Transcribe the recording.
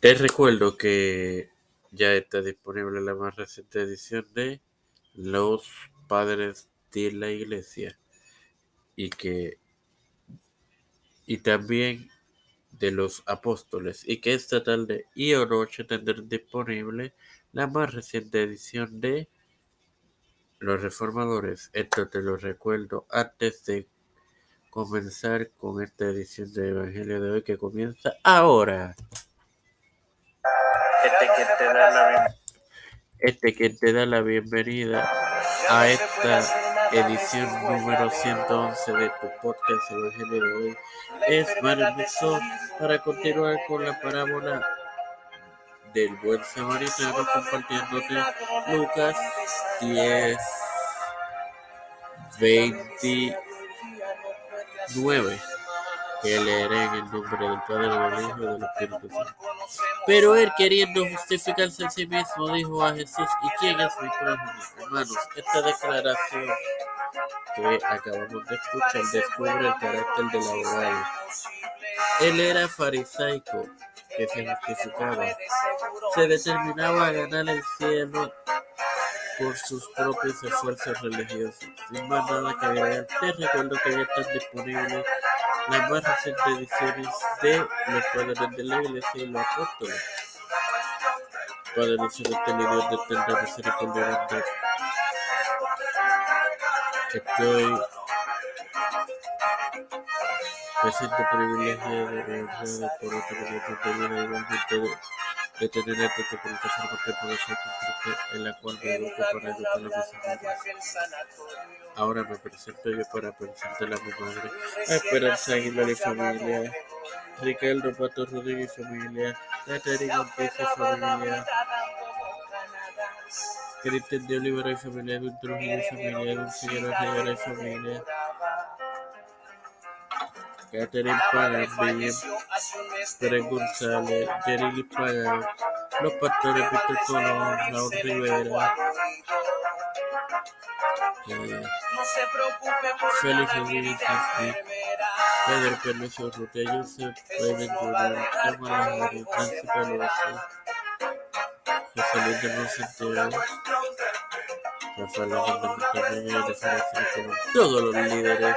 Te recuerdo que ya está disponible la más reciente edición de Los Padres de la Iglesia y que y también de los apóstoles y que esta tarde y o noche tendrán disponible la más reciente edición de Los Reformadores. Esto te lo recuerdo antes de comenzar con esta edición de Evangelio de hoy que comienza ahora. Este que te da la, bienvenida a esta edición número 111 de tu podcast Evangelio de hoy. Es Mario para continuar con la parábola del buen samaritano compartiéndote Lucas 10 29 que leeré en el nombre del Padre, del Hijo y del Espíritu Santo. Pero él, queriendo justificarse a sí mismo, dijo a Jesús, ¿y quién es mi prójimo? Hermanos, esta declaración que acabamos de escuchar descubre el carácter del abogado. Él era farisaico, que se justificaba. Se determinaba a ganar el cielo por sus propios esfuerzos religiosos. Sin más nada que agregar, te recuerdo que ya están disponibles las recientes ediciones de Los Padres de la Iglesia y los Apóstoles. Padre celestial y Dios de eterna misericordia y bondad. Estoy me siento privilegiado y honrado por otra oportunidad de vida igualmente de, de tener esta comunicación contemporánea en la cual me educo para educar a mis amigos. Ahora me presento yo para presentar a mi madre, a Esperanza Aguilar y familia, Ricardo Pato Rodríguez y familia, Caterina Ortiz y familia, Cristian de Olivera y familia, Edwin Trujillo y familia, Edwin Figueroa Rivera y familia, Catherine Pagan, Pérez González, Jerry Pagan, los pastores Víctor Colón, Raúl Rivera, eh, Félix Rodríguez Pedro Pérez Urrutia, Joseph Biden Jr., Kamala Harris, Nancy Pelosi, José Luis de Monsanto, Rafael Montañez, de como todos los líderes